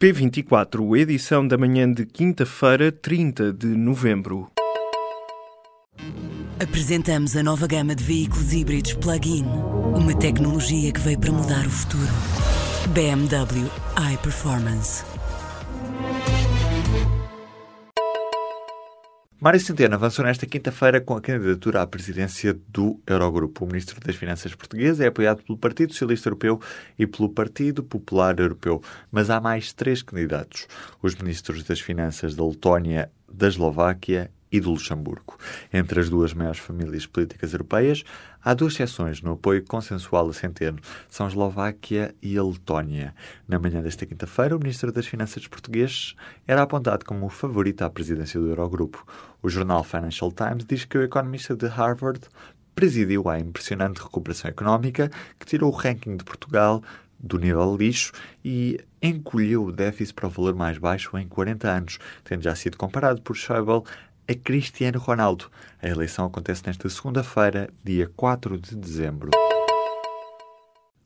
P24, edição da manhã de quinta-feira, 30 de novembro. Apresentamos a nova gama de veículos híbridos plug-in. Uma tecnologia que veio para mudar o futuro. BMW iPerformance. Mário Centeno avançou nesta quinta-feira com a candidatura à presidência do Eurogrupo. O ministro das Finanças português é apoiado pelo Partido Socialista Europeu e pelo Partido Popular Europeu. Mas há mais três candidatos: os ministros das Finanças da Letónia, da Eslováquia e do Luxemburgo. Entre as duas maiores famílias políticas europeias, há duas exceções no apoio consensual a Centeno. São a Eslováquia e a Letónia. Na manhã desta quinta-feira, o Ministro das Finanças português era apontado como o favorito à presidência do Eurogrupo. O jornal Financial Times diz que o economista de Harvard presidiu a impressionante recuperação económica que tirou o ranking de Portugal do nível lixo e encolheu o déficit para o valor mais baixo em 40 anos, tendo já sido comparado por Schäuble a Cristiano Ronaldo. A eleição acontece nesta segunda-feira, dia 4 de dezembro.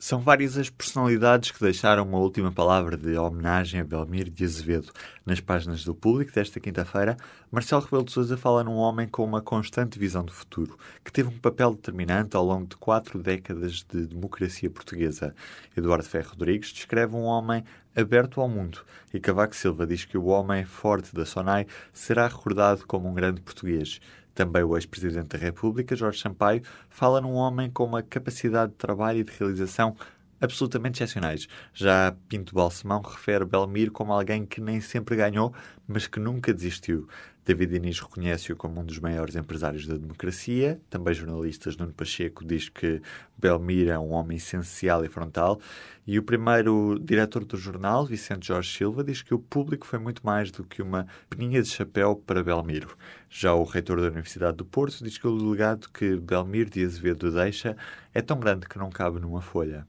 São várias as personalidades que deixaram uma última palavra de homenagem a Belmiro de Azevedo. Nas páginas do público desta quinta-feira, Marcelo Rebelo de Sousa fala num homem com uma constante visão de futuro, que teve um papel determinante ao longo de quatro décadas de democracia portuguesa. Eduardo Ferro Rodrigues descreve um homem aberto ao mundo e Cavaco Silva diz que o homem forte da Sonai será recordado como um grande português. Também o ex-presidente da República, Jorge Sampaio, fala num homem com uma capacidade de trabalho e de realização absolutamente excepcionais. Já Pinto Balsemão refere Belmiro como alguém que nem sempre ganhou, mas que nunca desistiu. David Inês reconhece-o como um dos maiores empresários da democracia. Também jornalistas Nuno Pacheco diz que Belmiro é um homem essencial e frontal. E o primeiro diretor do jornal, Vicente Jorge Silva, diz que o público foi muito mais do que uma peninha de chapéu para Belmiro. Já o reitor da Universidade do Porto diz que o legado que Belmiro de Azevedo deixa é tão grande que não cabe numa folha.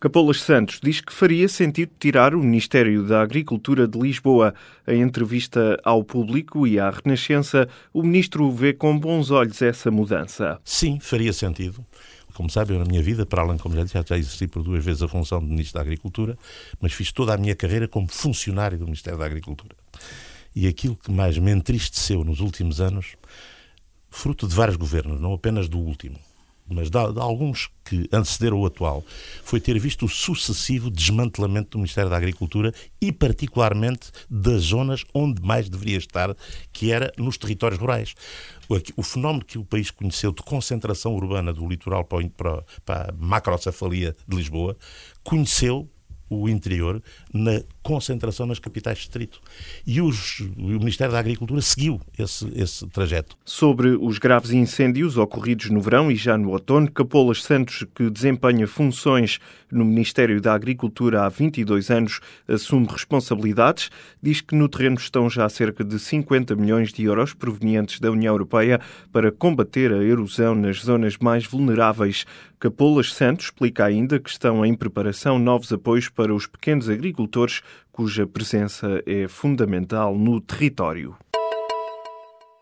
Capolas Santos diz que faria sentido tirar o Ministério da Agricultura de Lisboa. Em entrevista ao público e à Renascença, o ministro vê com bons olhos essa mudança. Sim, faria sentido. Como sabem, na minha vida, para além, como já disse, já exerci por duas vezes a função de Ministro da Agricultura, mas fiz toda a minha carreira como funcionário do Ministério da Agricultura. E aquilo que mais me entristeceu nos últimos anos, fruto de vários governos, não apenas do último, mas de, de, alguns que antecederam o atual, foi ter visto o sucessivo desmantelamento do Ministério da Agricultura e, particularmente, das zonas onde mais deveria estar, que era nos territórios rurais. O, o fenómeno que o país conheceu de concentração urbana do litoral para, para, para a macrocefalia de Lisboa, conheceu o interior na concentração nas capitais de distrito. E os, o Ministério da Agricultura seguiu esse, esse trajeto. Sobre os graves incêndios ocorridos no verão e já no outono, Capolas Santos, que desempenha funções no Ministério da Agricultura há 22 anos, assume responsabilidades. Diz que no terreno estão já cerca de 50 milhões de euros provenientes da União Europeia para combater a erosão nas zonas mais vulneráveis. Capolas Santos explica ainda que estão em preparação novos apoios para os pequenos agricultores cuja presença é fundamental no território.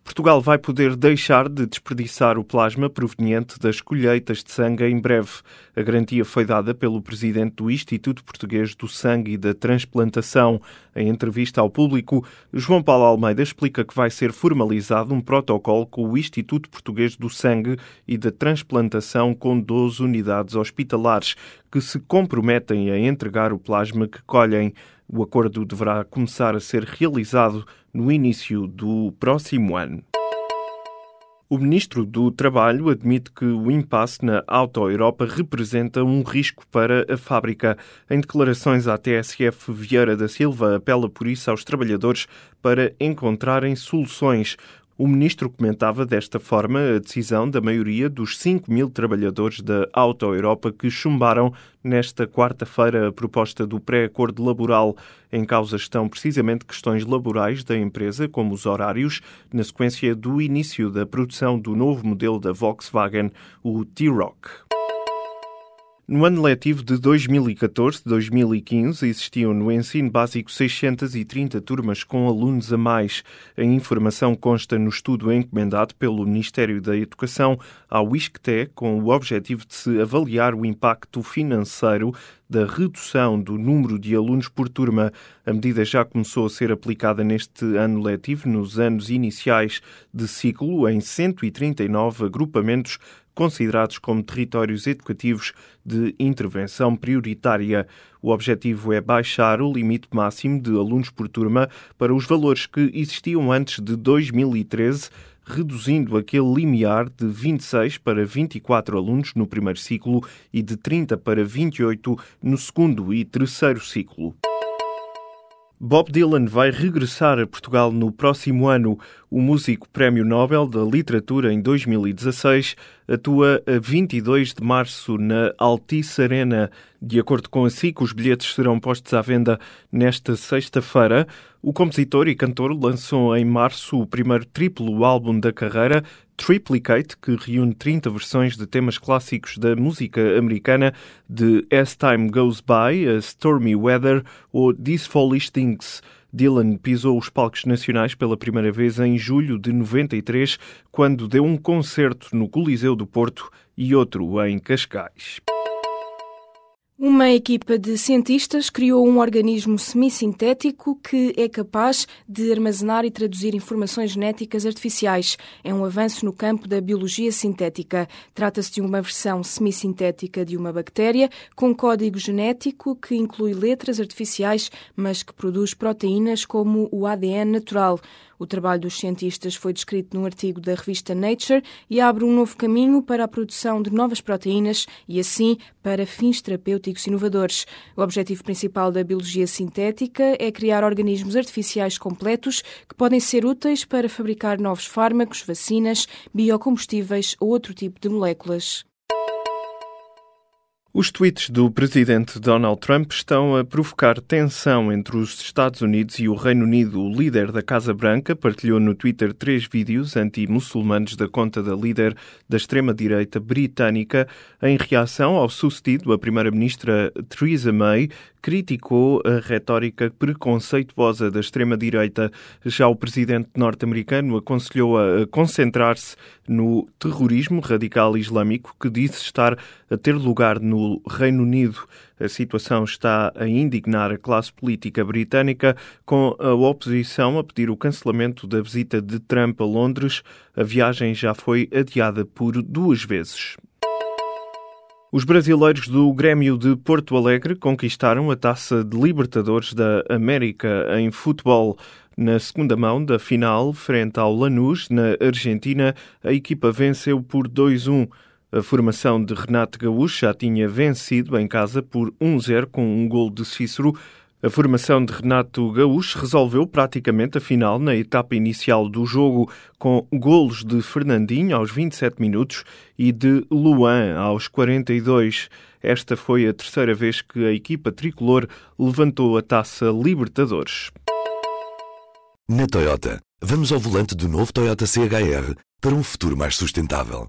Portugal vai poder deixar de desperdiçar o plasma proveniente das colheitas de sangue em breve. A garantia foi dada pelo presidente do Instituto Português do Sangue e da Transplantação. Em entrevista ao público, João Paulo Almeida explica que vai ser formalizado um protocolo com o Instituto Português do Sangue e da Transplantação com 12 unidades hospitalares que se comprometem a entregar o plasma que colhem. O acordo deverá começar a ser realizado no início do próximo ano. O ministro do Trabalho admite que o impasse na Auto Europa representa um risco para a fábrica. Em declarações à TSF, Vieira da Silva apela por isso aos trabalhadores para encontrarem soluções. O ministro comentava desta forma a decisão da maioria dos 5 mil trabalhadores da Auto Europa que chumbaram nesta quarta-feira a proposta do pré-acordo laboral. Em causa estão precisamente questões laborais da empresa, como os horários, na sequência do início da produção do novo modelo da Volkswagen, o T-Rock. No ano letivo de 2014-2015, existiam no ensino básico 630 turmas com alunos a mais. A informação consta no estudo encomendado pelo Ministério da Educação ao ISCTE, com o objetivo de se avaliar o impacto financeiro da redução do número de alunos por turma. A medida já começou a ser aplicada neste ano letivo, nos anos iniciais de ciclo, em 139 agrupamentos considerados como territórios educativos de intervenção prioritária. O objetivo é baixar o limite máximo de alunos por turma para os valores que existiam antes de 2013 reduzindo aquele limiar de 26 para 24 alunos no primeiro ciclo e de 30 para 28 no segundo e terceiro ciclo. Bob Dylan vai regressar a Portugal no próximo ano. O músico Prémio Nobel da Literatura em 2016 atua a 22 de março na Altice Arena. De acordo com a SIC, os bilhetes serão postos à venda nesta sexta-feira. O compositor e cantor lançou em março o primeiro triplo álbum da carreira, Triplicate, que reúne 30 versões de temas clássicos da música americana, de As Time Goes By, A Stormy Weather ou These Foolish Things. Dylan pisou os palcos nacionais pela primeira vez em julho de 93, quando deu um concerto no Coliseu do Porto e outro em Cascais. Uma equipa de cientistas criou um organismo semissintético que é capaz de armazenar e traduzir informações genéticas artificiais. É um avanço no campo da biologia sintética. Trata-se de uma versão semissintética de uma bactéria com código genético que inclui letras artificiais, mas que produz proteínas como o ADN natural. O trabalho dos cientistas foi descrito num artigo da revista Nature e abre um novo caminho para a produção de novas proteínas e, assim, para fins terapêuticos inovadores. O objetivo principal da biologia sintética é criar organismos artificiais completos que podem ser úteis para fabricar novos fármacos, vacinas, biocombustíveis ou outro tipo de moléculas. Os tweets do presidente Donald Trump estão a provocar tensão entre os Estados Unidos e o Reino Unido. O líder da Casa Branca partilhou no Twitter três vídeos anti-muçulmanos da conta da líder da extrema-direita britânica em reação ao sucedido. A primeira-ministra Theresa May criticou a retórica preconceituosa da extrema-direita. Já o presidente norte-americano aconselhou a concentrar-se no terrorismo radical islâmico que disse estar a ter lugar no Reino Unido. A situação está a indignar a classe política britânica, com a oposição a pedir o cancelamento da visita de Trump a Londres. A viagem já foi adiada por duas vezes. Os brasileiros do Grêmio de Porto Alegre conquistaram a taça de Libertadores da América em futebol. Na segunda mão da final, frente ao Lanús, na Argentina, a equipa venceu por 2-1. A formação de Renato Gaúcho já tinha vencido em casa por 1-0 com um gol de Cícero. A formação de Renato Gaúcho resolveu praticamente a final na etapa inicial do jogo, com golos de Fernandinho aos 27 minutos e de Luan aos 42. Esta foi a terceira vez que a equipa tricolor levantou a taça Libertadores. Na Toyota, vamos ao volante do novo Toyota CHR para um futuro mais sustentável.